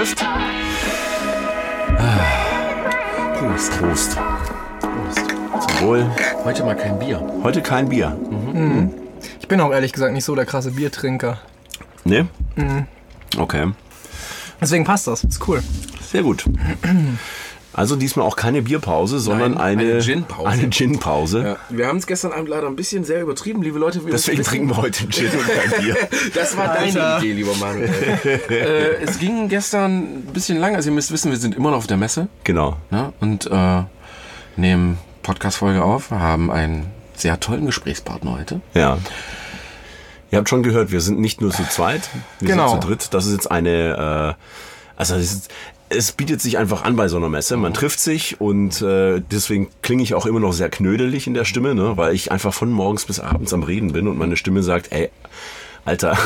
läuft. Prost. Prost. Prost. Zum Wohl. Heute mal kein Bier. Heute kein Bier. Ich bin auch ehrlich gesagt nicht so der krasse Biertrinker. Ne? Okay. Deswegen passt das. Ist cool. Sehr gut. Also diesmal auch keine Bierpause, sondern Nein, eine, eine Gin-Pause. Eine Gin-Pause. Ja, wir haben es gestern Abend leider ein bisschen sehr übertrieben, liebe Leute. Wir Deswegen trinken wir heute Gin und kein Bier. Das war deine. Idee, lieber Manuel. äh, es ging gestern ein bisschen lang. Also ihr müsst wissen, wir sind immer noch auf der Messe Genau. ne? und äh, nehmen Podcast-Folge auf. Wir haben einen sehr tollen Gesprächspartner heute. Ja. Ihr habt schon gehört, wir sind nicht nur zu zweit, wir Genau. sind zu dritt. Das ist jetzt eine, äh, also es, ist, es bietet sich einfach an bei so einer Messe. Man trifft sich und äh, deswegen klinge ich auch immer noch sehr knödelig in der Stimme, ne? weil ich einfach von morgens bis abends am Reden bin und meine Stimme sagt, ey, Alter,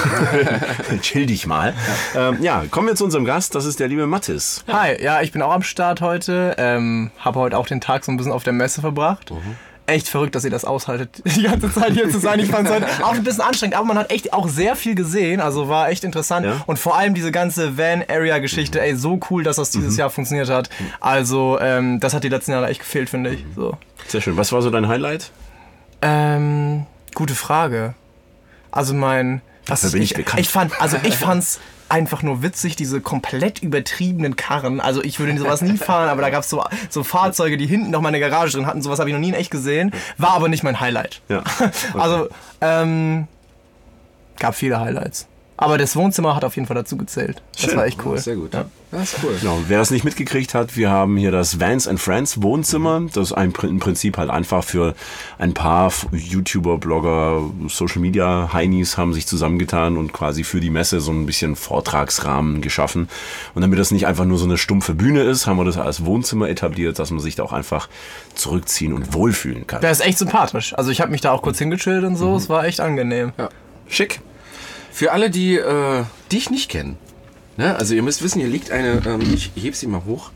chill dich mal. Ähm, ja, kommen wir zu unserem Gast, das ist der liebe Mattis. Hi, ja, ich bin auch am Start heute. Ähm, habe heute auch den Tag so ein bisschen auf der Messe verbracht. Echt verrückt, dass ihr das aushaltet, die ganze Zeit hier zu sein. Ich fand es heute auch ein bisschen anstrengend, aber man hat echt auch sehr viel gesehen. Also war echt interessant. Ja. Und vor allem diese ganze Van-Area-Geschichte, ey, so cool, dass das dieses Jahr funktioniert hat. Also, ähm, das hat die letzten Jahre echt gefehlt, finde ich. So. Sehr schön. Was war so dein Highlight? Ähm, gute Frage. Also mein, was Dafür bin ich ich, bekannt. ich fand, also ich fand's einfach nur witzig, diese komplett übertriebenen Karren. Also ich würde sowas nie fahren, aber da gab's so, so Fahrzeuge, die hinten noch mal eine Garage drin hatten. Sowas habe ich noch nie in echt gesehen. War aber nicht mein Highlight. Ja. Also, ähm, gab viele Highlights. Aber das Wohnzimmer hat auf jeden Fall dazu gezählt. Das Schön. war echt cool. Sehr gut. Ja. Das ist cool. Genau, wer das nicht mitgekriegt hat, wir haben hier das Vans and Friends Wohnzimmer. Das ist ein, im Prinzip halt einfach für ein paar YouTuber, Blogger, Social Media Heinis haben sich zusammengetan und quasi für die Messe so ein bisschen Vortragsrahmen geschaffen. Und damit das nicht einfach nur so eine stumpfe Bühne ist, haben wir das als Wohnzimmer etabliert, dass man sich da auch einfach zurückziehen und wohlfühlen kann. Der ist echt sympathisch. Also ich habe mich da auch kurz hingechillt und so. Es war echt angenehm. Ja. Schick. Für alle, die äh, dich nicht kennen. Ne? Also ihr müsst wissen, hier liegt eine, ähm, ich heb sie mal hoch.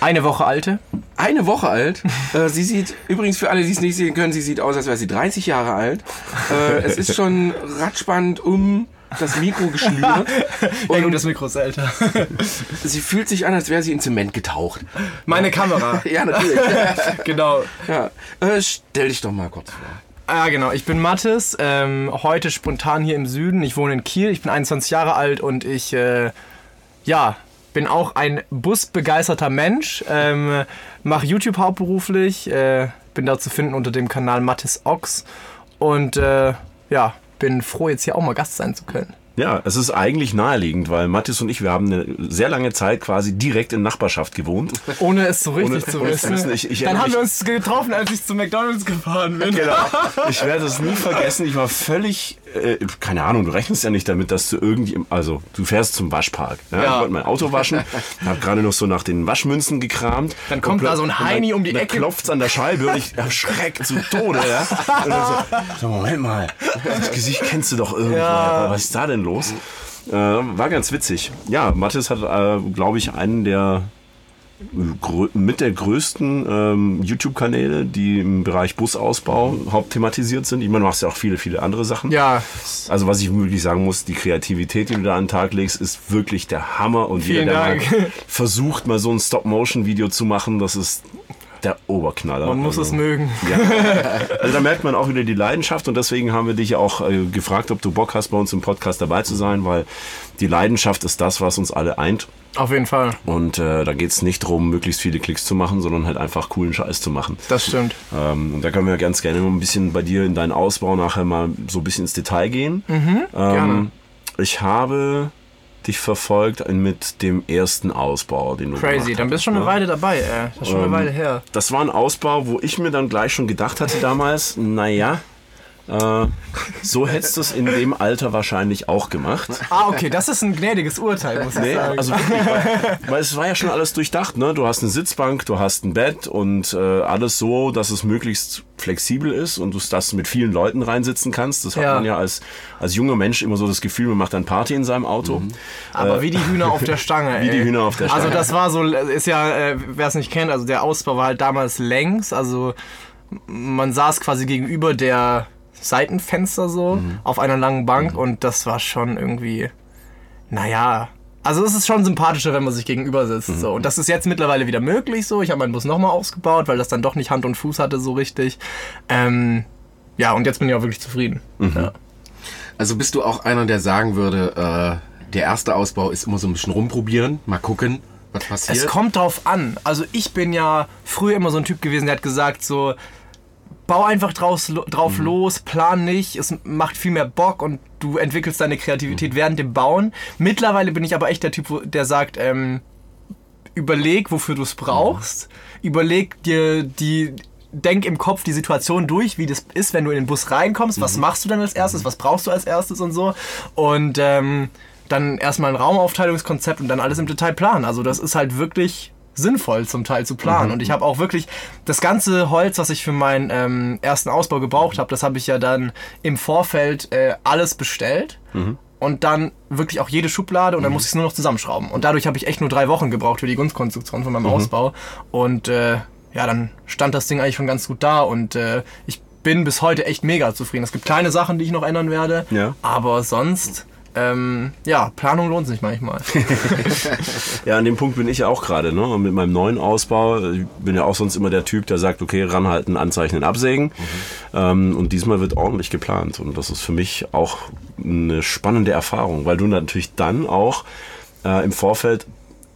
Eine Woche alte. Eine Woche alt. äh, sie sieht, übrigens für alle, die es nicht sehen können, sie sieht aus, als wäre sie 30 Jahre alt. Äh, es ist schon ratspannend um das Mikro geschnürt. Ja gut, das Mikro ist älter. Sie fühlt sich an, als wäre sie in Zement getaucht. Meine Kamera. Ja, natürlich. genau. ja. Äh, stell dich doch mal kurz vor. Ah, genau. Ich bin Mathis, ähm, heute spontan hier im Süden. Ich wohne in Kiel, ich bin 21 Jahre alt und ich, äh, ja, bin auch ein busbegeisterter Mensch. Ähm, Mache YouTube hauptberuflich, äh, bin da zu finden unter dem Kanal Mathis Ox und äh, ja, bin froh, jetzt hier auch mal Gast sein zu können. Ja, es ist eigentlich naheliegend, weil Mathis und ich, wir haben eine sehr lange Zeit quasi direkt in Nachbarschaft gewohnt. Ohne es so richtig Ohne- zu ohne wissen. Ich- ich Dann haben wir uns getroffen, als ich zu McDonalds gefahren bin. Genau. Ich werde es nie vergessen. Ich war völlig, äh, keine Ahnung, du rechnest ja nicht damit, dass du irgendwie, also du fährst zum Waschpark. Ja? Ja. Ich wollte mein Auto waschen, habe gerade noch so nach den Waschmünzen gekramt. Dann kommt da so ein Heini um die Ecke. klopft's an der Scheibe und ich erschreckt zu Tode. Ja? So, so, Moment mal, das Gesicht kennst du doch irgendwo. Ja. Was ist da denn los? Äh, war ganz witzig. Ja, Mathis hat, äh, glaube ich, einen der mit der größten ähm, YouTube-Kanäle, die im Bereich Busausbau hauptthematisiert sind. Ich meine, du machst ja auch viele, viele andere Sachen. Ja, Also was ich wirklich sagen muss, die Kreativität, die du da an den Tag legst, ist wirklich der Hammer. Und Vielen jeder, der Dank. mal versucht, mal so ein Stop-Motion-Video zu machen, das ist der Oberknaller. man muss also, es mögen. Ja. Also da merkt man auch wieder die Leidenschaft und deswegen haben wir dich auch äh, gefragt, ob du Bock hast, bei uns im Podcast dabei zu sein, weil die Leidenschaft ist das, was uns alle eint. Auf jeden Fall. Und äh, da geht es nicht darum, möglichst viele Klicks zu machen, sondern halt einfach coolen Scheiß zu machen. Das stimmt. Ähm, und da können wir ganz gerne mal ein bisschen bei dir in deinen Ausbau nachher mal so ein bisschen ins Detail gehen. ähm, gerne. Ich habe dich verfolgt mit dem ersten Ausbau, den du Crazy, dann bist du schon eine hattest, Weile dabei, ey. Das ist schon eine Ähm, Weile her. Das war ein Ausbau, wo ich mir dann gleich schon gedacht hatte damals, naja, äh, so hättest du es in dem Alter wahrscheinlich auch gemacht. Ah, okay, das ist ein gnädiges Urteil, muss ich Nee, sagen. also wirklich, weil, weil es war ja schon alles durchdacht, ne? Du hast eine Sitzbank, du hast ein Bett und äh, alles so, dass es möglichst flexibel ist und du das mit vielen Leuten reinsitzen kannst. Das hat Ja. man ja als, als junger Mensch immer so das Gefühl, man macht dann Party in seinem Auto. Aber wie die Hühner auf der Stange, ey. Wie die Hühner auf der Also Stange. das war so, ist ja, äh, wer es nicht kennt, also der Ausbau war halt damals längs, also man saß quasi gegenüber der Seitenfenster so Mhm. auf einer langen Bank und das war schon irgendwie, naja, Also es ist schon sympathischer, wenn man sich gegenüber sitzt. So. Und das ist jetzt mittlerweile wieder möglich so. Ich habe meinen Bus nochmal ausgebaut, weil das dann doch nicht Hand und Fuß hatte so richtig. Ähm, ja, und jetzt bin ich auch wirklich zufrieden. Ja. Also bist du auch einer, der sagen würde, äh, der erste Ausbau ist immer so ein bisschen rumprobieren, mal gucken, was passiert? Es kommt drauf an. Also ich bin ja früher immer so ein Typ gewesen, der hat gesagt so, bau einfach draus, drauf Mhm. los, plan nicht, es macht viel mehr Bock und du entwickelst deine Mhm. Kreativität während dem Bauen. Mittlerweile bin ich aber echt der Typ, der sagt, ähm, überleg, wofür du es brauchst. Überleg dir die, denk im Kopf die Situation durch, wie das ist, wenn du in den Bus reinkommst. Was machst du dann als erstes? Was brauchst du als erstes und so? Und ähm, dann erstmal ein Raumaufteilungskonzept und dann alles im Detail planen. Also das ist halt wirklich sinnvoll zum Teil zu planen. Und ich habe auch wirklich das ganze Holz, was ich für meinen ähm, ersten Ausbau gebraucht habe, das habe ich ja dann im Vorfeld äh, alles bestellt. Und dann wirklich auch jede Schublade und dann musste ich es nur noch zusammenschrauben. Und dadurch habe ich echt nur drei Wochen gebraucht für die Grundkonstruktion von meinem Ausbau. Und äh, ja, dann stand das Ding eigentlich schon ganz gut da und äh, ich bin bis heute echt mega zufrieden. Es gibt kleine Sachen, die ich noch ändern werde, Ja. aber sonst, ähm, ja, Planung lohnt sich manchmal. Ja, an dem Punkt bin ich ja auch gerade, ne? Und mit meinem neuen Ausbau, ich bin ja auch sonst immer der Typ, der sagt, okay, ranhalten, anzeichnen, absägen. Ähm, und diesmal wird ordentlich geplant. Und das ist für mich auch eine spannende Erfahrung, weil du natürlich dann auch äh, im Vorfeld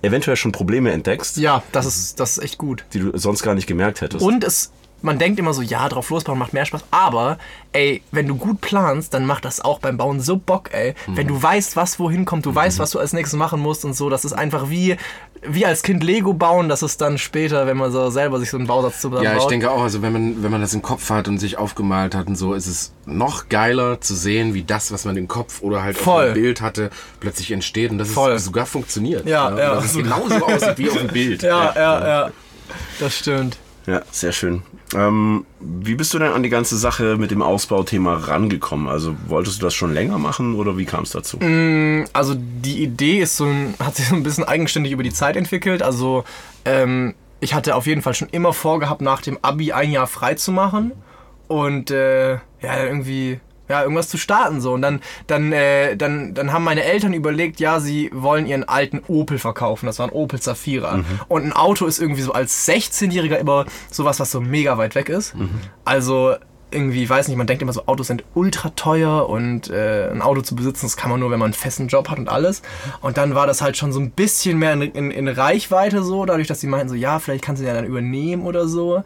eventuell schon Probleme entdeckst, ja, das ist, das ist echt gut. die du sonst gar nicht gemerkt hättest. Und es, man denkt immer so, ja, drauf losbauen macht mehr Spaß. Aber, ey, wenn du gut planst, dann macht das auch beim Bauen so Bock, ey. Wenn du weißt, was wohin kommt, du weißt, was du als nächstes machen musst und so. Das ist einfach wie, wie als Kind Lego bauen. Das ist dann später, wenn man so selber sich so einen Bausatz zusammenbaut. ja, ich denke auch, also wenn man, wenn man das im Kopf hat und sich aufgemalt hat und so, ist es noch geiler zu sehen, wie das, was man im Kopf oder halt Voll. auf dem Bild hatte, plötzlich entsteht und dass Voll. es sogar funktioniert. Ja, Und ja. Dass es genauso aussieht wie auf dem Bild. Ja, ja, ja. Das stimmt. Ja, sehr schön. Ähm, wie bist du denn an die ganze Sache mit dem Ausbauthema rangekommen? Also wolltest du das schon länger machen oder wie kam es dazu? Also die Idee ist so hat sich so ein bisschen eigenständig über die Zeit entwickelt. Also ähm, ich hatte auf jeden Fall schon immer vorgehabt, nach dem Abi ein Jahr frei zu machen und äh, ja irgendwie ja irgendwas zu starten so und dann dann äh, dann dann haben meine Eltern überlegt, ja sie wollen ihren alten Opel verkaufen. Das war ein Opel Zafira und ein Auto ist irgendwie so als 16-Jähriger immer sowas, was so mega weit weg ist. Also irgendwie, weiß nicht, man denkt immer so, Autos sind ultra teuer und äh, ein Auto zu besitzen, das kann man nur, wenn man einen festen Job hat und alles. Und dann war das halt schon so ein bisschen mehr in, in, in Reichweite so, dadurch, dass sie meinten so, ja, vielleicht kannst du den ja dann übernehmen oder so.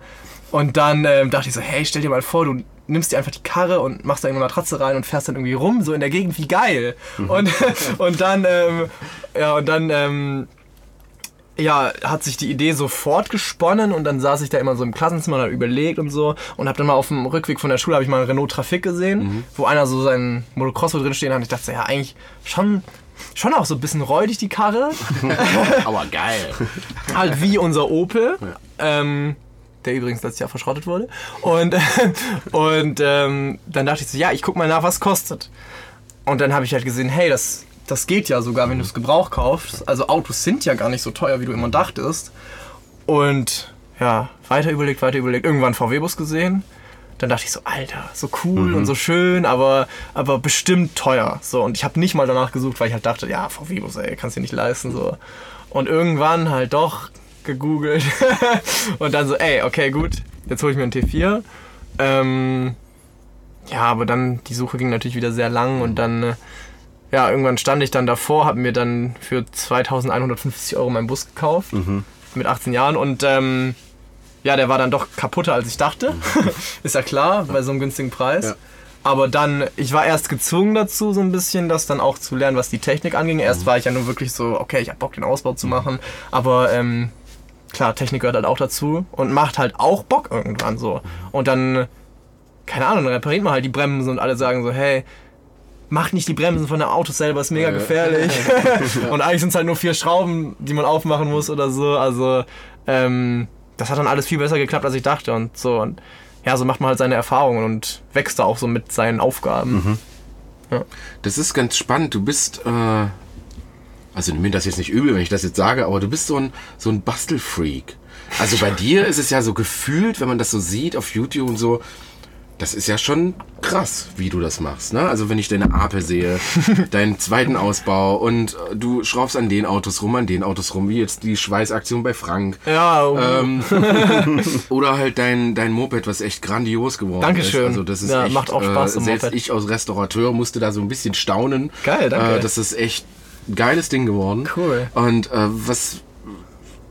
Und dann ähm, dachte ich so, hey, stell dir mal vor, du nimmst dir einfach die Karre und machst da eine Matratze rein und fährst dann irgendwie rum, so in der Gegend, wie geil. Und, und dann, ähm, ja, und dann, ähm, ja, hat sich die Idee sofort gesponnen und dann saß ich da immer so im Klassenzimmer und hab überlegt und so und hab dann mal auf dem Rückweg von der Schule habe ich mal einen Renault Traffic gesehen, wo einer so seinen Motocross drin stehen hat. Ich dachte ja, eigentlich schon schon auch so ein bisschen räudig die Karre, Aber geil. halt wie unser Opel. Ähm, der übrigens letztes Jahr verschrottet wurde. Und, und ähm, dann dachte ich so, ja, ich guck mal nach, was kostet. Und dann habe ich halt gesehen, hey, das, das geht ja sogar, wenn du es Gebrauch kaufst. Also Autos sind ja gar nicht so teuer, wie du immer dachtest. Und ja, weiter überlegt, weiter überlegt. Irgendwann VW-Bus gesehen. Dann dachte ich so, Alter, so cool und so schön, aber, aber bestimmt teuer. So, und ich habe nicht mal danach gesucht, weil ich halt dachte, ja, VW-Bus, ey, kannst du dir nicht leisten. So. Und irgendwann halt doch gegoogelt. und dann so, ey, okay, gut, jetzt hole ich mir einen T4. Ähm, ja, aber dann, die Suche ging natürlich wieder sehr lang und dann, äh, ja, irgendwann stand ich dann davor, habe mir dann für 2150 Euro meinen Bus gekauft. Mit 18 Jahren und, ähm, ja, der war dann doch kaputter, als ich dachte. Ist ja klar, bei so einem günstigen Preis. Ja. Aber dann, ich war erst gezwungen dazu, so ein bisschen das dann auch zu lernen, was die Technik anging. Erst war ich ja nur wirklich so, okay, ich hab Bock, den Ausbau zu machen. Aber ähm, klar, Technik gehört halt auch dazu und macht halt auch Bock irgendwann so. Und dann, keine Ahnung, dann repariert man halt die Bremsen und alle sagen so, hey, mach nicht die Bremsen von der Autos selber, ist mega Ja. gefährlich. und eigentlich sind es halt nur vier Schrauben, die man aufmachen muss oder so. Also, ähm, das hat dann alles viel besser geklappt, als ich dachte und so. Und ja, so macht man halt seine Erfahrungen und wächst da auch so mit seinen Aufgaben. Das ist ganz spannend. Du bist, äh, also nimm mir das jetzt nicht übel, wenn ich das jetzt sage, aber du bist so ein, so ein Bastelfreak. Also bei dir ist es ja so gefühlt, wenn man das so sieht auf YouTube und so, das ist ja schon krass, wie du das machst. Ne? Also wenn ich deine Apel sehe, deinen zweiten Ausbau und äh, du schraubst an den Autos rum, an den Autos rum, wie jetzt die Schweißaktion bei Frank. Ja, oh, Ähm, oder halt dein, dein Moped, was echt grandios geworden Dankeschön. ist. Also das ist Ja, echt, macht auch Spaß, Äh, so ein selbst Moped. ich als Restaurateur musste da so ein bisschen staunen. Geil, danke. Äh, das ist echt geiles Ding geworden. Cool. Und äh, was,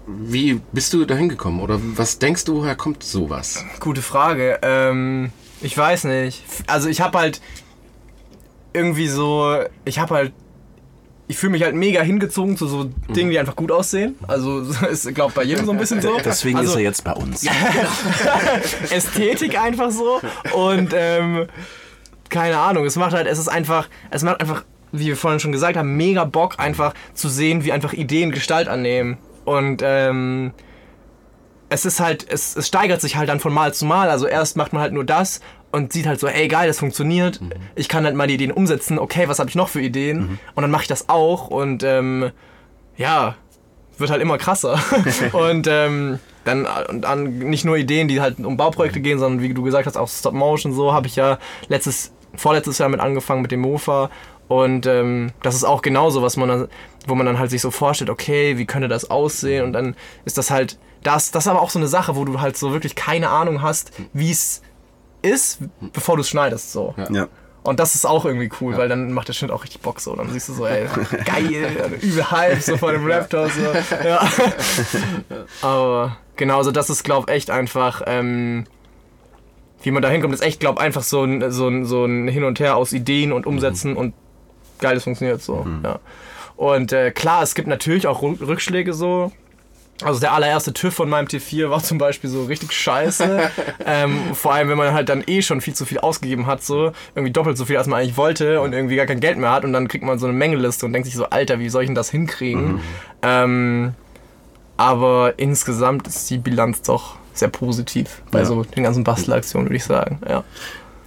wie bist du dahin gekommen? Oder was denkst du, woher kommt sowas? Gute Frage. Ähm, ich weiß nicht. Also ich habe halt irgendwie so, ich habe halt, ich fühle mich halt mega hingezogen zu so Dingen, die einfach gut aussehen. Also ist, glaube bei jedem so ein bisschen so. Deswegen also, ist er jetzt bei uns. Ästhetik einfach so und ähm, keine Ahnung, es macht halt, es ist einfach, es macht einfach, wie wir vorhin schon gesagt haben, mega Bock einfach zu sehen, wie einfach Ideen Gestalt annehmen und ähm, es ist halt, es, es steigert sich halt dann von Mal zu Mal. Also erst macht man halt nur das und sieht halt so, ey geil, das funktioniert. Ich kann halt mal die Ideen umsetzen. Okay, was habe ich noch für Ideen? Und dann mache ich das auch und ähm, ja, wird halt immer krasser. und ähm, dann und an nicht nur Ideen, die halt um Bauprojekte gehen, sondern wie du gesagt hast, auch Stop Motion so habe ich ja letztes, vorletztes Jahr mit angefangen mit dem Mofa. Und ähm, das ist auch genauso, was man dann, wo man dann halt sich so vorstellt, okay, wie könnte das aussehen? Und dann ist das halt, das, das ist aber auch so eine Sache, wo du halt so wirklich keine Ahnung hast, wie es ist, bevor du es schneidest. So. Ja. Und das ist auch irgendwie cool, weil dann macht der Schnitt auch richtig Bock so. Dann siehst du so, ey, geil, übel Hype so vor dem Raptor. So. Ja. Aber genau, so das ist, glaub echt einfach, ähm, wie man da hinkommt, ist echt, glaub einfach so ein, so, ein, so ein Hin und Her aus Ideen und Umsetzen und geil, das funktioniert so. Ja. Und äh, klar, es gibt natürlich auch Rück- Rückschläge so. Also der allererste TÜV von meinem T4 war zum Beispiel so richtig scheiße. ähm, vor allem, wenn man halt dann eh schon viel zu viel ausgegeben hat, so irgendwie doppelt so viel, als man eigentlich wollte und irgendwie gar kein Geld mehr hat und dann kriegt man so eine Mengeliste und denkt sich so, Alter, wie soll ich denn das hinkriegen? Ähm, aber insgesamt ist die Bilanz doch sehr positiv bei Ja. so den ganzen Bastelaktionen, würde ich sagen. Ja.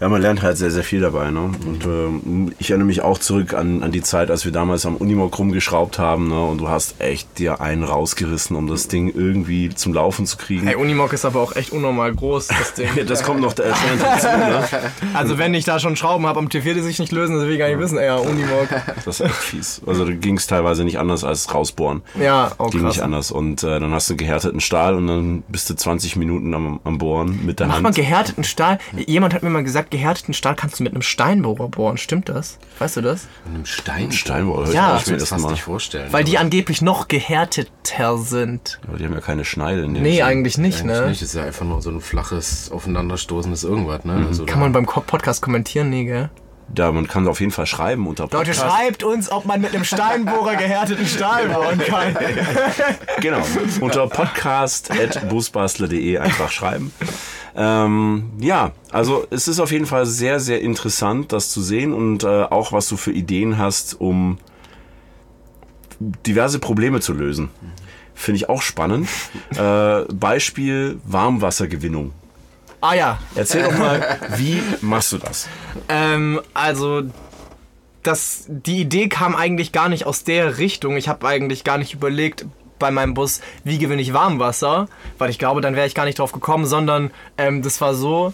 Ja, man lernt halt sehr, sehr viel dabei. Ne? Und ähm, ich erinnere mich auch zurück an, an die Zeit, als wir damals am Unimog rumgeschraubt haben. Ne? Und du hast echt dir einen rausgerissen, um das Ding irgendwie zum Laufen zu kriegen. Hey, Unimog ist aber auch echt unnormal groß, das Ding. das kommt noch dazu. Ne? Also wenn ich da schon Schrauben habe am T4, die sich nicht lösen, das will ich gar nicht wissen. Ey, ja, Unimog. Das ist echt fies. Also da ging es teilweise nicht anders als rausbohren. Ja, oh Ging krass. nicht anders. Und äh, dann hast du gehärteten Stahl und dann bist du 20 Minuten am, am Bohren mit der Macht Hand. man gehärteten Stahl? Jemand hat mir mal gesagt, gehärteten Stahl kannst du mit einem Steinbohrer bohren. Stimmt das? Weißt du das? Mit einem Stein? Steinbohrer, Ja. Ich will das fast Mal. nicht vorstellen. Weil die angeblich noch gehärteter sind. Aber die haben ja keine Schneide. In Nee, Sinn. eigentlich nicht, eigentlich ne? nicht. Das ist ja einfach nur so ein flaches, aufeinanderstoßendes irgendwas. Ne? Also Kann man beim Podcast kommentieren? Nee, gell? Ja, man kann auf jeden Fall schreiben unter Leute, Podcast. schreibt uns, ob man mit einem Steinbohrer gehärteten Stahl bohren kann. Genau. Unter podcast.busbastler.de einfach schreiben. Ähm, ja, also es ist auf jeden Fall sehr, sehr interessant, das zu sehen und äh, auch was du für Ideen hast, um diverse Probleme zu lösen. Finde ich auch spannend. Äh, Beispiel Warmwassergewinnung. Ah ja, Erzähl doch mal, wie machst du das? Ähm, also das, die Idee kam eigentlich gar nicht aus der Richtung. Ich habe eigentlich gar nicht überlegt bei meinem Bus, wie gewinne ich Warmwasser, weil ich glaube, dann wäre ich gar nicht drauf gekommen, sondern ähm, das war so,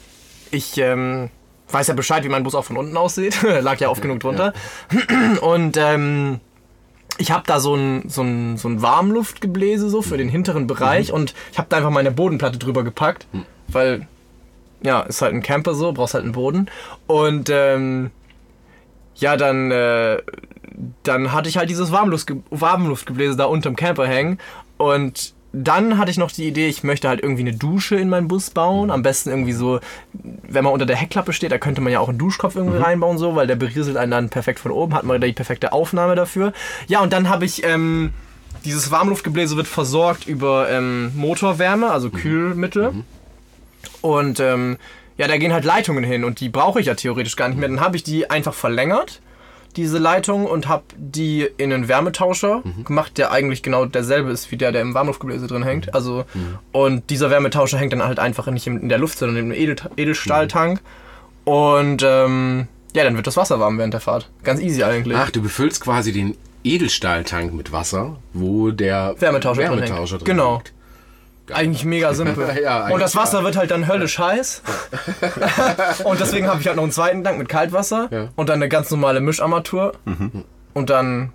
ich ähm, weiß ja Bescheid, wie mein Bus auch von unten aussieht, lag ja oft genug drunter. Und ähm, ich habe da so ein, so, ein, so ein Warmluftgebläse so für den hinteren Bereich und ich habe da einfach meine Bodenplatte drüber gepackt, weil ja, ist halt ein Camper so, brauchst halt einen Boden. Und ähm, ja, dann, äh, dann hatte ich halt dieses Warmluftge Warmluftgebläse da unterm Camper hängen. Und dann hatte ich noch die Idee, ich möchte halt irgendwie eine Dusche in meinen Bus bauen. Am besten irgendwie so, wenn man unter der Heckklappe steht, da könnte man ja auch einen Duschkopf irgendwie reinbauen, so, weil der berieselt einen dann perfekt von oben, hat man da die perfekte Aufnahme dafür. Ja, und dann habe ich. Ähm, dieses Warmluftgebläse wird versorgt über ähm, Motorwärme, also Kühlmittel. Und ähm, ja, da gehen halt Leitungen hin und die brauche ich ja theoretisch gar nicht mehr. Dann habe ich die einfach verlängert, diese Leitung, und habe die in einen Wärmetauscher gemacht, der eigentlich genau derselbe ist wie der, der im Warmluftgebläse drin hängt. Also, und dieser Wärmetauscher hängt dann halt einfach nicht in der Luft, sondern im Edel Edelstahltank. Und ähm, ja, dann wird das Wasser warm während der Fahrt. Ganz easy eigentlich. Ach, du befüllst quasi den Edelstahltank mit Wasser, wo der Wärmetauscher drin Wärmetauscher hängt. Genau. liegt. Eigentlich mega simpel. Ja, eigentlich und das Wasser wird halt dann höllisch heiß. und deswegen habe ich halt noch einen zweiten Tank mit Kaltwasser Ja. und dann eine ganz normale Mischarmatur. Und dann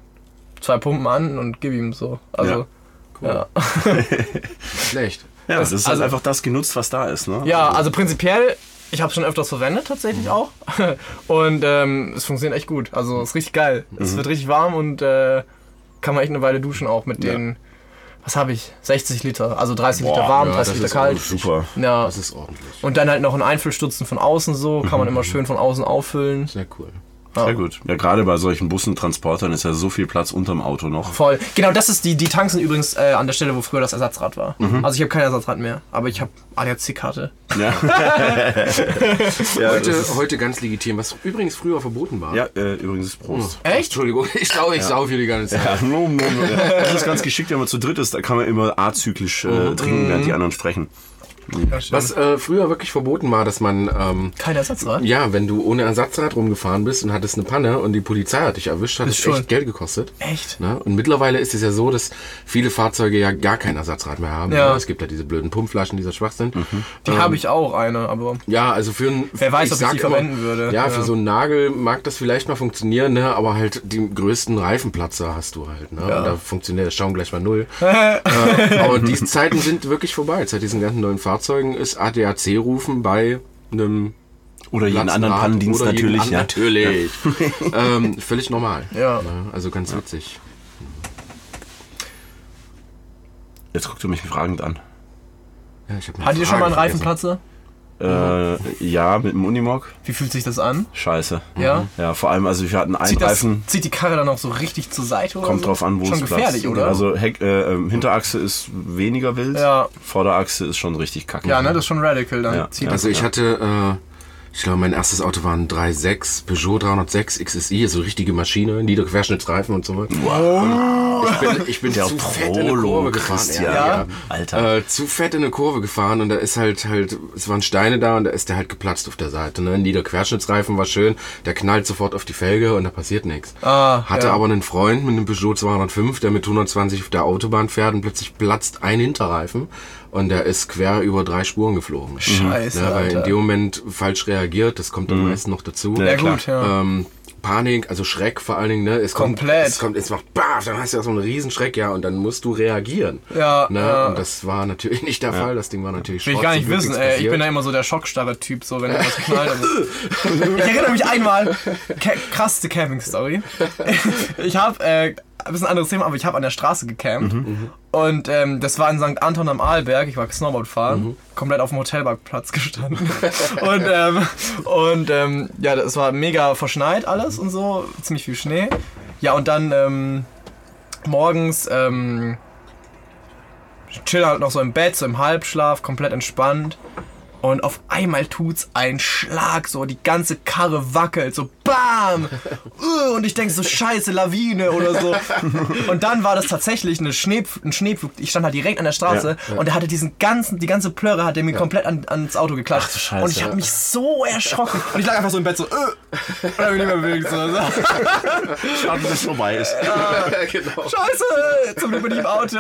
zwei Pumpen an und gib ihm so. Also, ja. Schlecht. Ja, das ist halt also- einfach das genutzt, was da ist. Ne? Ja, also prinzipiell, ich habe es schon öfters verwendet, tatsächlich Mhm. auch. Und ähm, es funktioniert echt gut. Also es ist richtig geil. Mhm. Es wird richtig warm und äh, kann man echt eine Weile duschen auch mit Ja. den, was habe ich? 60 Liter. Also 30 Boah, Liter warm, ja, 30 das Liter ist kalt. auch Super. Ja. Das ist ordentlich. Und dann halt noch ein Einfüllstutzen von außen so, kann man Mhm. immer schön von außen auffüllen. Sehr cool. Sehr gut. Ja, gerade bei solchen Bussen, Transportern ist ja so viel Platz unterm Auto noch. Voll. Genau, das ist die, die Tanks sind übrigens äh, an der Stelle, wo früher das Ersatzrad war. Mhm. Also ich habe kein Ersatzrad mehr, aber ich habe ADAC-Karte. Ja, ja, Heute, heute ganz legitim, was übrigens früher verboten war. ja äh, übrigens ist Prost. Echt? Entschuldigung, ich glaube, ich sauf hier die ganze Zeit. Ja. Ja, Das ist ganz geschickt, wenn man zu dritt ist, da kann man immer azyklisch äh, trinken, während die anderen sprechen. Was äh, früher wirklich verboten war, dass man, ähm, Kein Ersatzrad? ja, wenn du ohne Ersatzrad rumgefahren bist und hattest eine Panne und die Polizei hat dich erwischt, hat es echt Geld gekostet. Echt? Ne? Und mittlerweile ist es ja so, dass viele Fahrzeuge ja gar kein Ersatzrad mehr haben. Ja. Ne? Es gibt ja diese blöden Pumpflaschen, dieser Schwachsinn. Die habe ich auch eine, aber Ja, also für einen. Wer weiß, ob ich die verwenden würde. Ja, Ja. für so einen Nagel mag das vielleicht mal funktionieren, ne? aber halt den größten Reifenplatzer hast du halt. Ne? Und da funktioniert der Schaum gleich mal null. äh, aber diese Zeiten sind wirklich vorbei. Seit diesen ganzen neuen Fahrzeugen ist ADAC-Rufen bei einem Oder jeden anderen Pannendienst oder jeden natürlich. an- Ja. Natürlich. ähm, völlig normal. Ja. Also ganz witzig. Jetzt guckt ihr mich fragend an. Ja, ich hab eine hattet ihr schon mal einen. Reifenplatzer? Äh, ja, mit dem Unimog. Wie fühlt sich das an? Scheiße. Ja? Ja, vor allem, also wir hatten einen Zieht, das, Reifen. zieht die Karre dann auch so richtig zur Seite oder Kommt so? drauf an, wo Schon es gefährlich, Platz. oder? Also Heck, äh, ähm, Hinterachse ist weniger wild. Ja. Vorderachse ist schon richtig kacke. ja, ne, das ist schon radical dann. Ja. Zieht Also das. ich hatte, äh, ich glaube, mein erstes Auto war ein 3.6 Peugeot 306 XSI, so richtige Maschine, Niederquerschnittsreifen und so weiter. Wow. Ich bin, ich bin Der zu fett in eine Prolo, Kurve gefahren. Christian. Ja. Alter. Äh, zu fett in eine Kurve gefahren und da ist halt halt, es waren Steine da und da ist der halt geplatzt auf der Seite. Ne? Niederquerschnittsreifen war schön, der knallt sofort auf die Felge und da passiert nichts. Ah, Hatte ja. aber einen Freund mit einem Peugeot 205, der mit 120 auf der Autobahn fährt und plötzlich platzt ein Hinterreifen und der ist quer über drei Spuren geflogen. Scheiße, Ne, weil in Alter. dem Moment falsch reagiert, das kommt dann meistens noch dazu. Ja, klar. gut, ja. Ähm, Panik, also Schreck vor allen Dingen, ne? Es Komplett. Kommt, es kommt, es macht BAF, dann hast du ja so einen riesen Schreck, ja, und dann musst du reagieren. Ja, Ne? ja. Und das war natürlich nicht der Fall, das Ding war natürlich Will ich gar nicht wissen, ey. Ich bin da immer so der Schockstarre-Typ, so wenn irgendwas knallt. ich erinnere mich einmal, Ca krasseste Camping-Story. Ich habe, äh, ein bisschen anderes Thema, aber ich habe an der Straße gecampt. Und ähm, das war in St. Anton am Arlberg. Ich war Snowboard fahren, komplett auf dem Hotelparkplatz gestanden. und ähm, und ähm, ja, das war mega verschneit alles und so, ziemlich viel Schnee. Ja, und dann ähm, morgens ähm, chill halt noch so im Bett, so im Halbschlaf, komplett entspannt. Und auf einmal tut's einen Schlag, so die ganze Karre wackelt, so BAM! Uh, Und ich denke so, scheiße, Lawine oder so. Und dann war das tatsächlich eine Schnee, ein Schneepflug. Ich stand halt direkt an der Straße und er hatte diesen ganzen, die ganze Plörre hat er mir komplett an, ans Auto geklatscht. Ach Scheiße, und ich habe ja. mich so erschrocken. Und ich lag einfach so im Bett so, äh, und hab mich nicht mehr bewegt. So. Schade, dass es vorbei ist. genau. Scheiße, zum Glück bin ich im Auto.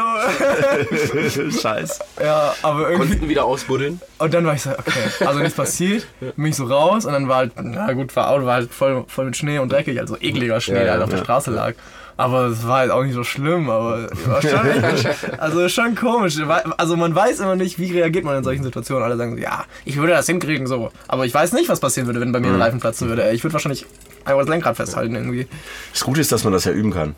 Scheiß. Ja, aber irgendwie. Konnten wieder ausbuddeln. Und dann war ich so, okay, also nichts passiert. Bin ich so raus und dann war halt, na gut, war Auto war halt voll, voll mit Schnee und dreckig, also ekliger Schnee, Ja, der halt auf der Straße lag. Aber es war halt auch nicht so schlimm, aber war schon, also schon komisch. Also man weiß immer nicht, wie reagiert man in solchen Situationen. Alle sagen so, ja, ich würde das hinkriegen so. Aber ich weiß nicht, was passieren würde, wenn bei mir Mhm. ein Reifen platzen würde. Ich würde wahrscheinlich einfach das Lenkrad festhalten irgendwie. Das Gute ist, dass man das ja üben kann.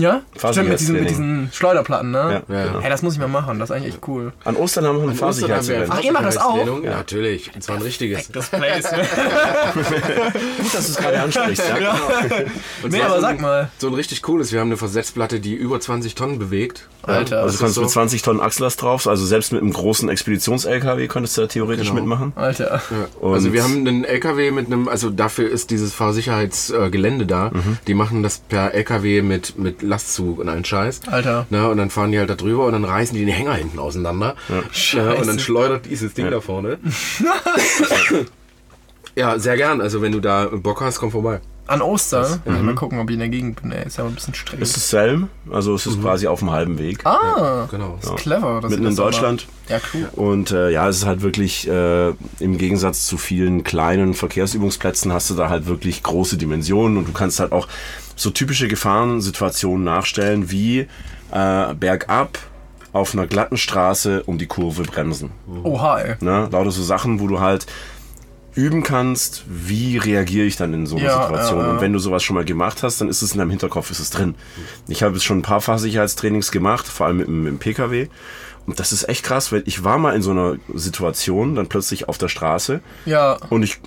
Ja? Stimmt, mit diesen, mit diesen Schleuderplatten, ne? Ja. Ja, ja. Hey, das muss ich mal machen, das ist eigentlich echt cool. An Ostern haben wir noch ein Fahrsicherheitsrennen. Ach, ihr macht das auch? Ja, natürlich. Und zwar ein richtiges. Das Place. Gut, dass du es gerade ansprichst. Ja? Und nee, zwar aber so sag ein- mal. So ein richtig cooles. Wir haben eine Versetzplatte, die über 20 Tonnen bewegt. Alter. Also du kannst so. mit 20 Tonnen Achslast drauf, also selbst mit einem großen Expeditions-LKW könntest du da theoretisch Genau. mitmachen. Alter. Ja. Also wir haben einen LKW mit einem, also dafür ist dieses Fahrsicherheitsgelände da. Mhm. Die machen das per LKW mit, mit Lastzug und allen Scheiß. Alter. Ne, und dann fahren die halt da drüber und dann reißen die den Hänger hinten auseinander. Ne, und dann schleudert dieses Ding da vorne. Ja, sehr gern. Also wenn du da Bock hast, komm vorbei. An Ostern? Ja, Mal gucken, ob ich in der Gegend bin. Ey, ist ja ein bisschen streng. Es ist Selm, also es ist quasi auf dem halben Weg. ah, Genau. ist clever. dass Mitten in Deutschland. macht. Ja, cool. Und äh, ja, es ist halt wirklich, äh, im Gegensatz zu vielen kleinen Verkehrsübungsplätzen hast du da halt wirklich große Dimensionen und du kannst halt auch so typische Gefahrensituationen nachstellen wie äh, bergab auf einer glatten Straße um die Kurve bremsen. Oha, ey. Ne? Lauter so Sachen, wo du halt üben kannst, wie reagiere ich dann in so einer Ja, Situation. ja, ja. Und wenn du sowas schon mal gemacht hast, dann ist es in deinem Hinterkopf, ist es drin. Ich habe jetzt schon ein paar Fahrsicherheitstrainings gemacht, vor allem mit, mit dem PKW. Und das ist echt krass, weil ich war mal in so einer Situation, dann plötzlich auf der Straße Ja, und ich,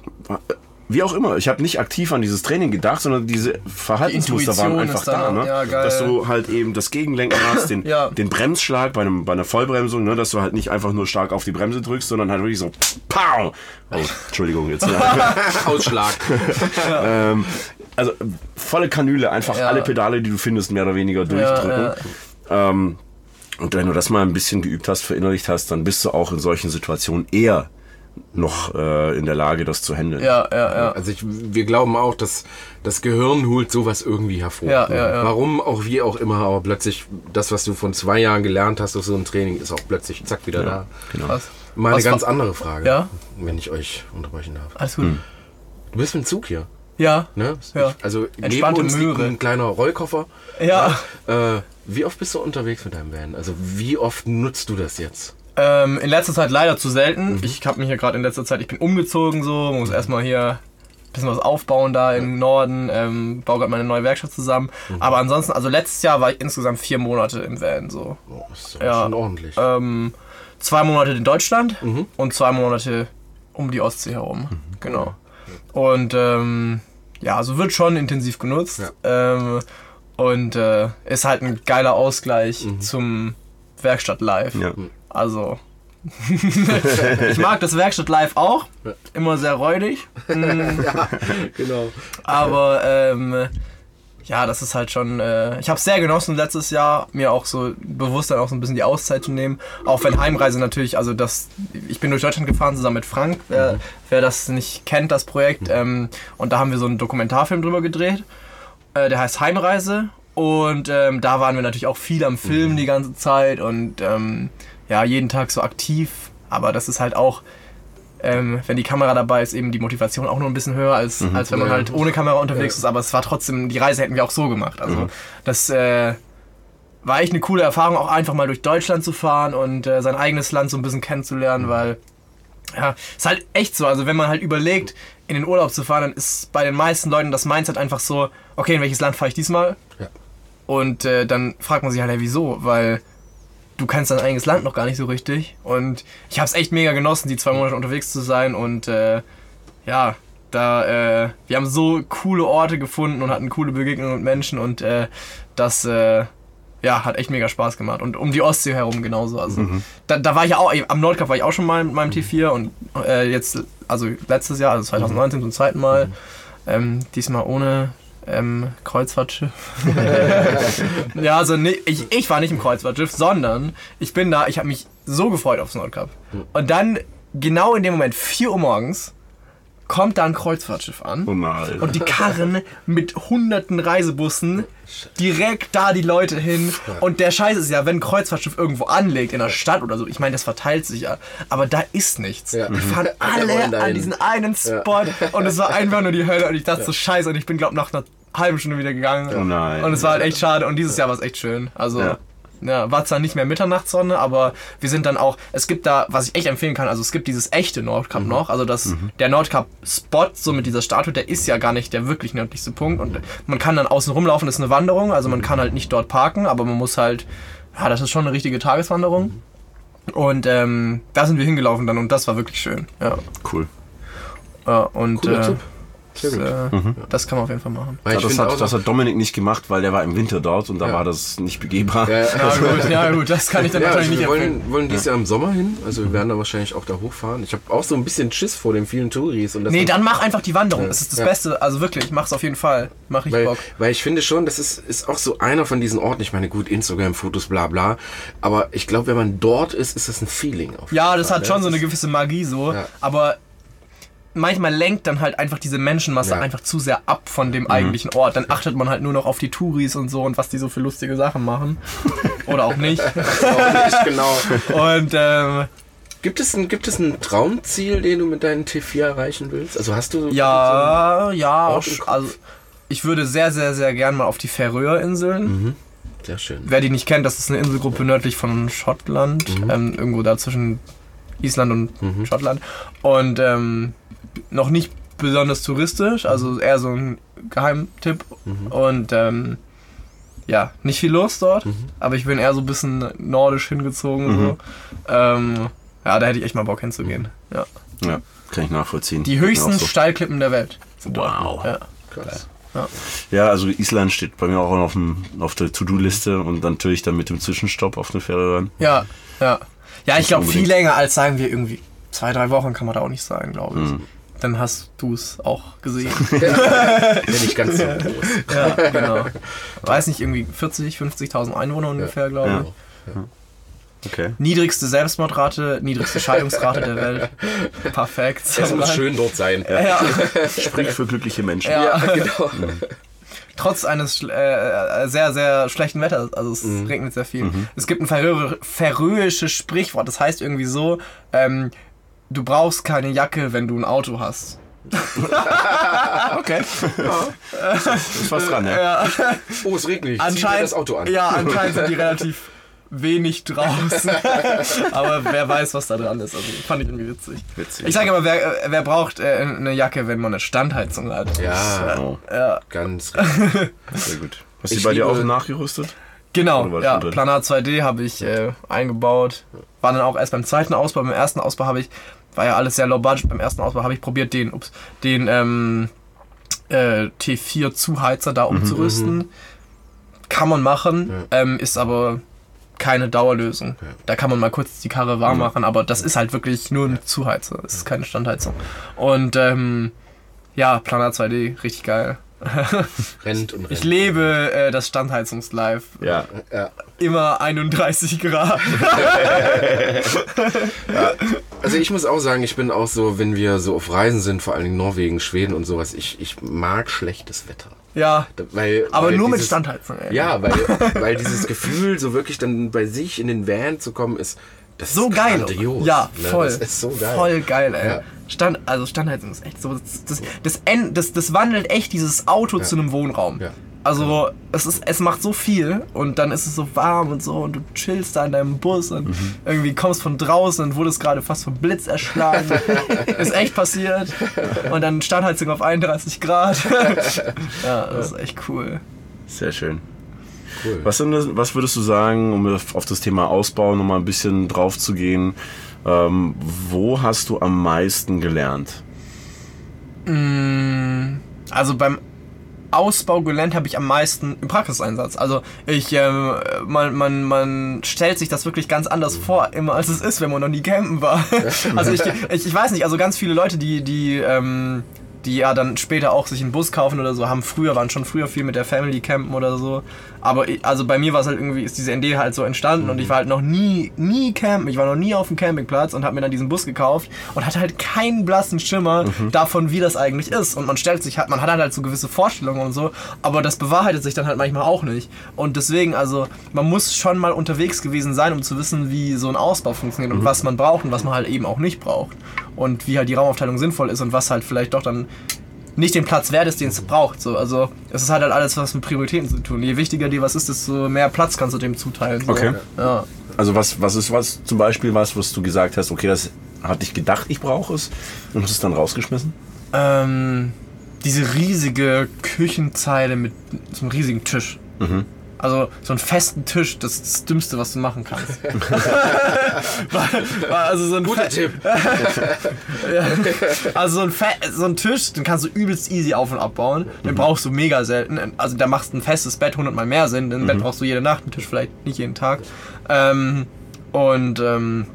wie auch immer, ich habe nicht aktiv an dieses Training gedacht, sondern diese Verhaltensmuster waren Intuition einfach da, da. Ne? ja, geil. Dass du halt eben das Gegenlenken hast, den, Ja. den Bremsschlag bei, einem, bei einer Vollbremsung, ne? dass du halt nicht einfach nur stark auf die Bremse drückst, sondern halt wirklich so pow! Oh, Entschuldigung jetzt. Ausschlag. ähm, also volle Kanüle, einfach Ja. alle Pedale, die du findest, mehr oder weniger durchdrücken. Ähm, und wenn du das mal ein bisschen geübt hast, verinnerlicht hast, dann bist du auch in solchen Situationen eher noch äh, in der Lage, das zu handeln. ja, ja, ja. Also ich, wir glauben auch, dass das Gehirn holt sowas irgendwie hervor. Ja, ja, ja. Warum auch wie auch immer, aber plötzlich das, was du von zwei Jahren gelernt hast auf so einem Training, ist auch plötzlich zack wieder da. Genau. Krass. Mal eine Was ganz andere Frage, Ja? wenn ich euch unterbrechen darf. Alles gut. Du bist mit dem Zug hier. Ja. Ne? Ja. Also neben Entspannte uns liegt Möhre. ein kleiner Rollkoffer. Ja. Äh, wie oft bist du unterwegs mit deinem Van? Also wie oft nutzt du das jetzt? Ähm, in letzter Zeit leider zu selten. Ich habe mich hier gerade in letzter Zeit, ich bin umgezogen so, muss erstmal hier ein bisschen was aufbauen da im Norden, ähm, baue gerade meine neue Werkstatt zusammen. Aber ansonsten, also letztes Jahr war ich insgesamt vier Monate im Van so. Oh, ist Ja. schon ordentlich. Ähm, zwei Monate in Deutschland und zwei Monate um die Ostsee herum. Genau. Und ähm, ja, also wird schon intensiv genutzt. Ähm, und äh, ist halt ein geiler Ausgleich zum Werkstatt Live. Ja. Also. ich mag das Werkstatt Live auch. Immer sehr räudig. Mm, genau. aber ähm, ja, das ist halt schon. Äh, ich habe es sehr genossen letztes Jahr, mir auch so bewusst dann auch so ein bisschen die Auszeit zu nehmen. Auch wenn Heimreise natürlich, also das, ich bin durch Deutschland gefahren zusammen mit Frank, wer, wer das nicht kennt, das Projekt. Ähm, und da haben wir so einen Dokumentarfilm drüber gedreht. Äh, der heißt Heimreise. Und ähm, da waren wir natürlich auch viel am Film die ganze Zeit und ähm, ja, jeden Tag so aktiv. Aber das ist halt auch, ähm, wenn die Kamera dabei ist, eben die Motivation auch nur ein bisschen höher, als, als wenn man Ja. halt ohne Kamera unterwegs ist. Aber es war trotzdem, die Reise hätten wir auch so gemacht. Also das äh, war echt eine coole Erfahrung, auch einfach mal durch Deutschland zu fahren und äh, sein eigenes Land so ein bisschen kennenzulernen, weil ja, ist halt echt so. Also wenn man halt überlegt, in den Urlaub zu fahren, dann ist bei den meisten Leuten das Mindset einfach so, okay, in welches Land fahre ich diesmal? Ja. Und äh, dann fragt man sich halt, ja, wieso? Weil du kennst dein eigenes Land noch gar nicht so richtig. Und ich habe es echt mega genossen, die zwei Monate unterwegs zu sein. Und äh, ja, da, äh, wir haben so coole Orte gefunden und hatten coole Begegnungen mit Menschen. Und äh, das, äh, ja, hat echt mega Spaß gemacht. Und um die Ostsee herum genauso. Also da, da war ich auch, am Nordkap war ich auch schon mal mit meinem T4 und äh, jetzt, also letztes Jahr, also 2019 zum zweiten Mal. Ähm, diesmal ohne ähm, Kreuzfahrtschiff. ja, also nee, ich, ich war nicht im Kreuzfahrtschiff, sondern ich bin da, ich habe mich so gefreut aufs Nordkap. Und dann, genau in dem Moment, 4 Uhr morgens, kommt da ein Kreuzfahrtschiff an. Oh nein. Und die karren mit hunderten Reisebussen direkt da die Leute hin. Und der Scheiß ist ja, wenn ein Kreuzfahrtschiff irgendwo anlegt in der Stadt oder so, ich meine, das verteilt sich ja, aber da ist nichts. Ja. Die fahren Alle an diesen einen Spot und es war einfach nur die Hölle und ich dachte so scheiße und ich bin glaube nach einer halben Stunde wieder gegangen. Oh nein. Und es war halt echt schade und dieses Jahr war es echt schön. Also Ja. ja. war zwar nicht mehr Mitternachtssonne, aber wir sind dann auch, es gibt da, was ich echt empfehlen kann, also es gibt dieses echte Nordkap noch, also das, der Nordkap-Spot, so mit dieser Statue, der ist ja gar nicht der wirklich nördlichste Punkt und man kann dann außen rumlaufen, das ist eine Wanderung, also man kann halt nicht dort parken, aber man muss halt, ja, das ist schon eine richtige Tageswanderung. Und ähm, da sind wir hingelaufen dann und das war wirklich schön. Ja. Cool. Ja, und Cooler äh, Tipp. Das, äh, das kann man auf jeden Fall machen. Ja, ich das, hat, das hat Dominik nicht gemacht, weil der war im Winter dort und da Ja. war das nicht begehbar. Ja, Ja gut, ja gut, das kann ich dann Ja, natürlich also nicht wir wollen, wollen dieses Jahr im Sommer hin. Also wir werden da wahrscheinlich auch da hochfahren. Ich habe auch so ein bisschen Schiss vor den vielen Touris. Und das Nee, dann mach einfach die Wanderung. Das ist das Ja. Beste. Also wirklich, mach's auf jeden Fall. Mach richtig weil, Bock. weil ich finde schon, das ist, ist auch so einer von diesen Orten. Ich meine, gut, Instagram-Fotos, bla bla. Aber ich glaube, wenn man dort ist, ist das ein Feeling. Auf Ja, das Fall, hat ne? schon so eine gewisse Magie so. Ja. Aber manchmal lenkt dann halt einfach diese Menschenmasse Ja. einfach zu sehr ab von dem eigentlichen Ort. Dann achtet man halt nur noch auf die Touris und so und was die so für lustige Sachen machen. Oder auch nicht. Auch nicht, genau. Und ähm, Gibt es, ein, gibt es ein Traumziel, den du mit deinen T4 erreichen willst? Also hast du. ja, ja, im Kopf? also ich würde sehr, sehr, sehr gern mal auf die Färöerinseln. Sehr schön. Wer die nicht kennt, das ist eine Inselgruppe nördlich von Schottland, ähm, irgendwo da zwischen Island und Schottland. Und ähm, noch nicht besonders touristisch, also eher so ein Geheimtipp. Und ähm, ja, nicht viel los dort, aber ich bin eher so ein bisschen nordisch hingezogen. So. Ähm, ja, da hätte ich echt mal Bock hinzugehen. Ja. Ja, kann ich nachvollziehen. Die höchsten so. Steilklippen der Welt. sind. Wow. Ja. Krass. Ja, also Island steht bei mir auch noch auf, dem, auf der To-Do-Liste und natürlich dann mit dem Zwischenstopp auf den Färöern. Ja, ja. Ja, ich glaube, viel länger als sagen wir irgendwie zwei, drei Wochen kann man da auch nicht sein, glaube ich. Mhm. Dann hast du es auch gesehen. Ja, nicht ganz so groß. ja, genau. Weiß nicht, irgendwie 40, 50.000 Einwohner ungefähr, glaube Ja. ich. Okay. Niedrigste Selbstmordrate, niedrigste Scheidungsrate der Welt. Perfekt. Es muss schön dort sein. Ja, Sprich für glückliche Menschen. ja. genau. Trotz eines schl- äh, sehr, sehr schlechten Wetters. Also es regnet sehr viel. Es gibt ein färö färöisches Sprichwort, das heißt irgendwie so, ähm, du brauchst keine Jacke, wenn du ein Auto hast. Okay. ist was dran, ja. Oh, es regnet. Dir Anscheinend, das Auto an. Ja, anscheinend sind die relativ wenig draußen. aber wer weiß, was da dran ist. Also fand ich irgendwie witzig. Witzig. Ich sage aber, wer, wer braucht äh, eine Jacke, wenn man eine Standheizung hat? Ja, Oh, Ja. ganz richtig. sehr gut. Hast du Ich bei dir auch nachgerüstet? Genau, ja? Planar 2D habe ich äh, eingebaut. War dann auch erst beim zweiten Ausbau. Beim ersten Ausbau habe ich, war ja alles sehr low budget. Beim ersten Ausbau habe ich probiert, den, ups, den ähm, äh, T4 Zuheizer Mhm, da umzurüsten. Kann man machen, ähm, ist aber keine Dauerlösung. Da kann man mal kurz die Karre warm Mhm. machen, aber das ist halt wirklich nur ein Zuheizer. Es ist keine Standheizung. Und ähm, ja, Planar 2D, richtig geil. Rennt und rennt. Ich lebe äh, das Standheizungslife Ja. ja. immer 31 Grad. Also ich muss auch sagen, ich bin auch so, wenn wir so auf Reisen sind, vor allen Dingen Norwegen, Schweden und sowas, ich, ich mag schlechtes Wetter. Ja, Da- Weil, aber weil nur mit dieses- Standheizung, ey. Ja, weil, weil dieses Gefühl, so wirklich dann bei sich in den Van zu kommen, ist das So ist geil. grandios. ja, ne? voll. Das ist so geil. Voll geil, ey. Ja. Stand, also Standheizung ist echt so. Das, das, das, das, das wandelt echt dieses Auto zu einem Wohnraum. Ja. Also es, ist, es macht so viel und dann ist es so warm und so und du chillst da in deinem Bus und Mhm. irgendwie kommst von draußen und wurdest gerade fast vom Blitz erschlagen. ist echt passiert. Und dann Standheizung auf 31 Grad. ja, das ist echt cool. Sehr schön. Cool. Was, denn, das- was würdest du sagen, um auf auf das Thema Ausbau nochmal ein bisschen drauf zu gehen? Ähm, wo hast du am meisten gelernt? Also beim Ausbau gelernt habe ich am meisten im Praxiseinsatz. Also ich, ähm, man, man, man stellt sich das wirklich ganz anders vor, immer als es ist, wenn man noch nie campen war. Also ich, ich, ich weiß nicht, also ganz viele Leute, die, die, ähm, die ja dann später auch sich einen Bus kaufen oder so, haben früher, waren schon früher viel mit der Family campen oder so. Aber ich, also bei mir war es halt irgendwie, ist diese Idee halt so entstanden und ich war halt noch nie, nie campen. Ich war noch nie auf dem Campingplatz und habe mir dann diesen Bus gekauft und hatte halt keinen blassen Schimmer davon, wie das eigentlich ist. Und man stellt sich halt, man hat halt so gewisse Vorstellungen und so, aber das bewahrheitet sich dann halt manchmal auch nicht. Und deswegen, also, man muss schon mal unterwegs gewesen sein, um zu wissen, wie so ein Ausbau funktioniert und was man braucht und was man halt eben auch nicht braucht. Und wie halt die Raumaufteilung sinnvoll ist und was halt vielleicht doch dann nicht den Platz wert ist, den es braucht. So. Also es ist halt, alles was mit Prioritäten zu tun. Je wichtiger dir was ist, desto mehr Platz kannst du dem zuteilen. So. Okay. Ja. Also was, was ist was zum Beispiel was, was du gesagt hast, okay, das hatte ich gedacht, ich brauche es und hast es dann rausgeschmissen? Ähm, diese riesige Küchenzeile mit so einem riesigen Tisch. Also so einen festen Tisch, das ist das Dümmste, was du machen kannst. War- war also so ein Guter fe- Tipp. Also so ein, Fe so ein Tisch, den kannst du übelst easy auf- und abbauen. Den brauchst du mega selten. Also da machst ein festes Bett 100 mal mehr Sinn. Ein Bett brauchst du jede Nacht, einen Tisch vielleicht nicht jeden Tag. Ähm, und ähm,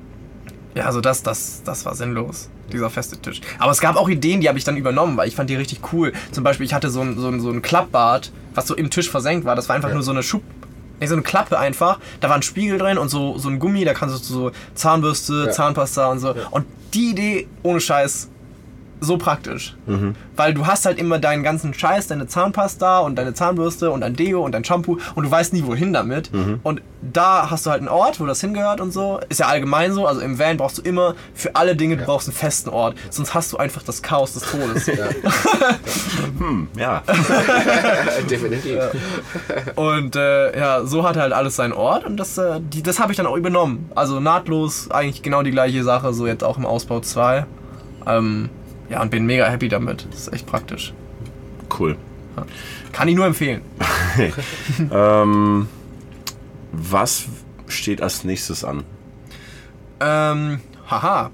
ja, also das, das, das war sinnlos. Dieser feste Tisch. Aber es gab auch Ideen, die habe ich dann übernommen, weil ich fand die richtig cool. Zum Beispiel, ich hatte so ein, so ein, so ein Klappbad, was so im Tisch versenkt war. Das war einfach nur so eine Schub... Nee, so eine Klappe einfach. Da war ein Spiegel drin und so, so ein Gummi, da kannst du so Zahnbürste, Ja. Zahnpasta und so. Und die Idee, ohne Scheiß, so praktisch. Weil du hast halt immer deinen ganzen Scheiß, deine Zahnpasta und deine Zahnbürste und dein Deo und dein Shampoo und du weißt nie, wohin damit. Und da hast du halt einen Ort, wo das hingehört und so. Ist ja allgemein so. Also im Van brauchst du immer für alle Dinge, du brauchst einen festen Ort. Sonst hast du einfach das Chaos des Todes. Ja. Definitiv. Und äh, ja, so hat halt alles seinen Ort und das, äh, die, das habe ich dann auch übernommen. Also nahtlos, eigentlich genau die gleiche Sache, so jetzt auch im Ausbau 2. Ähm, ja, und bin mega happy damit. Das ist echt praktisch. Cool. Kann ich nur empfehlen. Ähm, was steht als nächstes an? Ähm, haha.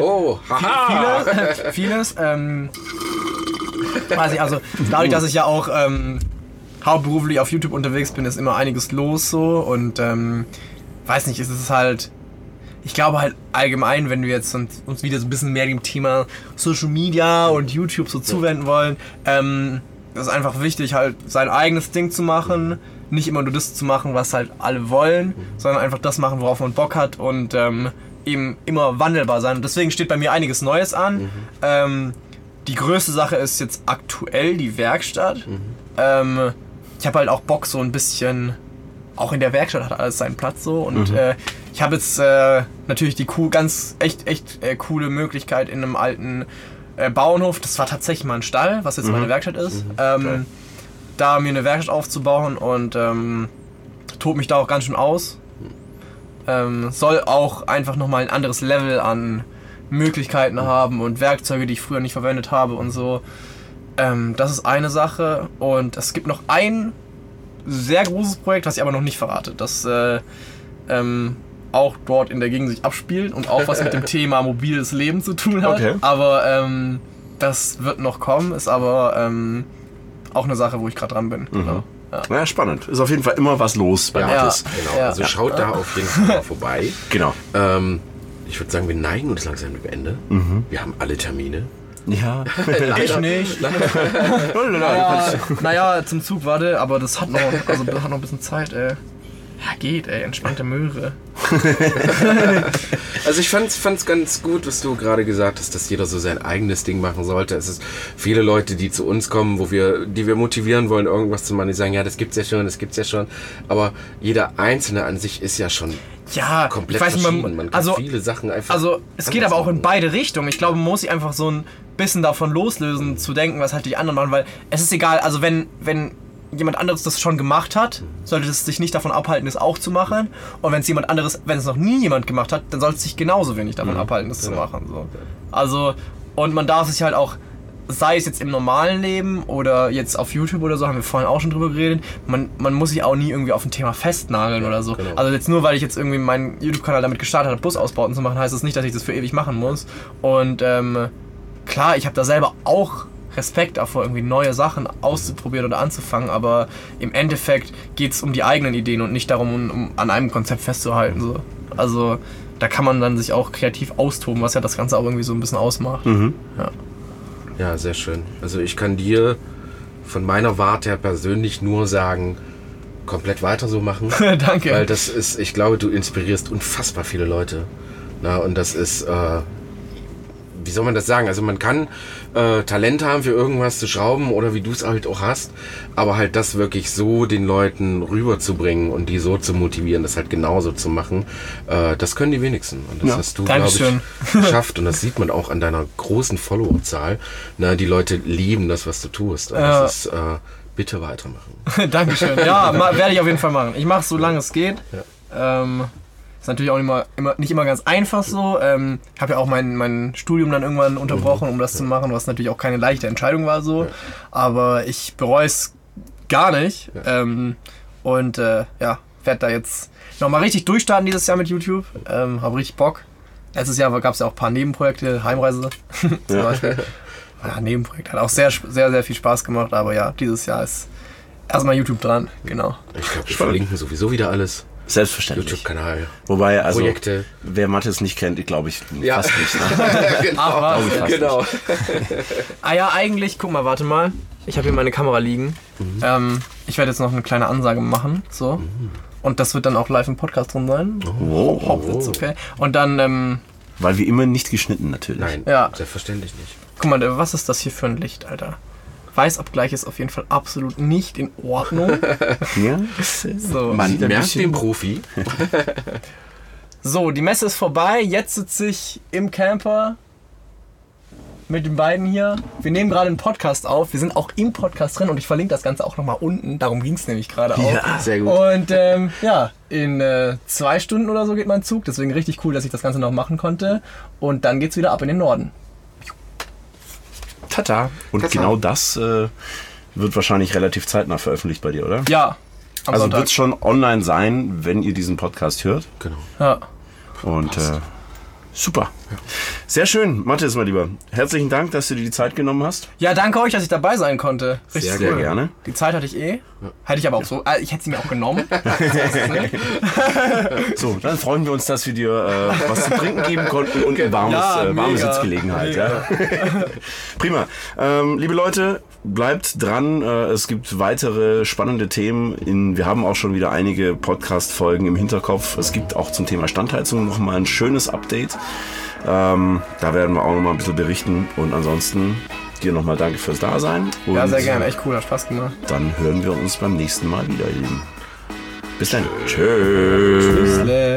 Oh, haha. Vieles, vieles ähm, weiß ich, also dadurch, dass ich ja auch ähm, hauptberuflich auf YouTube unterwegs bin, ist immer einiges los so und ähm, weiß nicht, es ist halt, ich glaube halt allgemein, wenn wir jetzt uns, uns wieder so ein bisschen mehr dem Thema Social Media und YouTube so zuwenden wollen, ähm, das ist einfach wichtig, halt sein eigenes Ding zu machen, nicht immer nur das zu machen, was halt alle wollen, sondern einfach das machen, worauf man Bock hat und ähm, eben immer wandelbar sein. Und deswegen steht bei mir einiges Neues an. Ähm, die größte Sache ist jetzt aktuell die Werkstatt. Ähm, ich habe halt auch Bock, so ein bisschen. Auch in der Werkstatt hat alles seinen Platz so. Und äh, ich habe jetzt äh, natürlich die cool, ganz echt, echt äh, coole Möglichkeit in einem alten äh, Bauernhof. Das war tatsächlich mal ein Stall, was jetzt meine Werkstatt ist. Ähm, da mir eine Werkstatt aufzubauen und ähm, tob mich da auch ganz schön aus. Ähm, soll auch einfach nochmal ein anderes Level an Möglichkeiten haben und Werkzeuge, die ich früher nicht verwendet habe und so. Ähm, das ist eine Sache. Und es gibt noch ein sehr großes Projekt, was ich aber noch nicht verrate. Das äh, ähm, auch dort in der Gegend sich abspielt und auch was mit dem Thema mobiles Leben zu tun hat. Okay. Aber ähm, das wird noch kommen, ist aber ähm, auch eine Sache, wo ich gerade dran bin. Genau. Ja. Ja, spannend. Ist auf jeden Fall immer was los bei Ja, Mathis. genau. Ja. Also schaut da auf jeden Fall mal vorbei. Genau. Ähm, ich würde sagen, wir neigen uns langsam dem Ende. Wir haben alle Termine. Ja. Ich nicht. Naja, naja, zum Zug, warte, aber das hat noch, also das hat noch ein bisschen Zeit, ey. Ja, geht, ey, entspannte Möhre. Also ich fand's, fand's ganz gut, was du gerade gesagt hast, dass jeder so sein eigenes Ding machen sollte. Es ist viele Leute, die zu uns kommen, wo wir, die wir motivieren wollen, irgendwas zu machen, die sagen, ja, das gibt's ja schon, das gibt's ja schon. Aber jeder Einzelne an sich ist ja schon Ja, komplett ich weiß nicht, man, Man kann also, viele Sachen einfach. also es geht aber auch in beide Richtungen. Ich glaube, man muss sich einfach so ein bisschen davon loslösen, zu denken, was halt die anderen machen, weil es ist egal, also wenn, wenn jemand anderes das schon gemacht hat, sollte es sich nicht davon abhalten, das auch zu machen. Und wenn es jemand anderes, wenn es noch nie jemand gemacht hat, dann sollte es sich genauso wenig davon abhalten, das zu machen. So. Also, und man darf sich halt auch, sei es jetzt im normalen Leben oder jetzt auf YouTube oder so, haben wir vorhin auch schon drüber geredet, man, man muss sich auch nie irgendwie auf ein Thema festnageln oder so. genau. Also jetzt nur, weil ich jetzt irgendwie meinen YouTube-Kanal damit gestartet habe, Busausbauten zu machen, heißt das nicht, dass ich das für ewig machen muss. Und ähm, klar, ich habe da selber auch Respekt davor, irgendwie neue Sachen auszuprobieren oder anzufangen, aber im Endeffekt geht es um die eigenen Ideen und nicht darum, um, um an einem Konzept festzuhalten. So. Also da kann man dann sich auch kreativ austoben, was ja das Ganze auch irgendwie so ein bisschen ausmacht. Ja. Ja, sehr schön. Also ich kann dir von meiner Warte her persönlich nur sagen, komplett weiter so machen. Danke. Weil das ist, ich glaube, du inspirierst unfassbar viele Leute. Na, und das ist, äh, wie soll man das sagen? Also man kann äh, Talent haben für irgendwas zu schrauben oder wie du es halt auch hast, aber halt das wirklich so den Leuten rüberzubringen und die so zu motivieren, das halt genauso zu machen, äh, das können die wenigsten. Und das Ja. hast du, glaube ich, geschafft. Und das sieht man auch an deiner großen Followerzahl. Na, die Leute lieben das, was du tust. Und Ja. das ist, äh, bitte weitermachen. Dankeschön. Ja, werde ich auf jeden Fall machen. Ich mache es so lange es geht. Ähm, ist natürlich auch nicht immer, immer, nicht immer ganz einfach so. Ähm, ich habe ja auch mein, mein Studium dann irgendwann unterbrochen, um das zu machen, was natürlich auch keine leichte Entscheidung war so. Aber ich bereue es gar nicht. Ähm, und äh, ja, werde da jetzt nochmal richtig durchstarten dieses Jahr mit YouTube. Ähm, habe richtig Bock. Letztes Jahr gab es ja auch ein paar Nebenprojekte, Heimreise zum Beispiel. Ja, Nebenprojekt hat auch sehr, sehr, sehr viel Spaß gemacht, aber ja, dieses Jahr ist erstmal YouTube dran, genau. Ich glaube, wir verlinken sowieso wieder alles. Selbstverständlich. YouTube-Kanal. Wobei, also, Projekte. wer Mathis nicht kennt, glaube ich Ja. fast nicht. Ne? genau. Ach, was? Glaube ich fast genau. Ah ja, eigentlich, guck mal, warte mal. Ich habe hier meine Kamera liegen. Ähm, ich werde jetzt noch eine kleine Ansage machen, so. Und das wird dann auch live im Podcast drin sein. Wow. Hauptwitz, okay. Und dann, ähm, Weil wir immer nicht geschnitten natürlich. Nein, Ja. selbstverständlich nicht. Guck mal, was ist das hier für ein Licht, Alter? Weißabgleich ist auf jeden Fall absolut nicht in Ordnung. Ja? So. Man merkt den Profi. So, die Messe ist vorbei. Jetzt sitze ich im Camper mit den beiden hier. Wir nehmen gerade einen Podcast auf. Wir sind auch im Podcast drin und ich verlinke das Ganze auch nochmal unten. Darum ging es nämlich gerade auch. Sehr gut. Und ähm, ja, in äh, zwei Stunden oder so geht mein Zug. Deswegen richtig cool, dass ich das Ganze noch machen konnte. Und dann geht's wieder ab in den Norden. Tata. Und Tata. genau das äh, wird wahrscheinlich relativ zeitnah veröffentlicht bei dir, oder? Ja, am Also wird schon online sein, wenn ihr diesen Podcast hört. Genau. Ja. Und äh, super. Sehr schön, Mathis, mein Lieber. Herzlichen Dank, dass du dir die Zeit genommen hast. ja, danke euch, dass ich dabei sein konnte. Richtig Sehr Sehr cool. gerne. Die Zeit hatte ich eh. Hätte ich aber auch so. Äh, ich hätte sie mir auch genommen. So, dann freuen wir uns, dass wir dir äh, was zu trinken geben konnten und eine warmes, Ja, äh, warme. Sitzgelegenheit. Ja. Prima. Ähm, liebe Leute, bleibt dran. Äh, es gibt weitere spannende Themen. In, wir haben auch schon wieder einige Podcast-Folgen im Hinterkopf. Es gibt auch zum Thema Standheizung noch mal ein schönes Update. Ähm, da werden wir auch noch mal ein bisschen berichten. Und ansonsten dir noch mal danke fürs Dasein. Und ja, sehr gerne. Echt cool, hat Spaß gemacht. Dann hören wir uns beim nächsten Mal wieder, ihr Lieben. Bis dann. Tschüss. Tschüssle.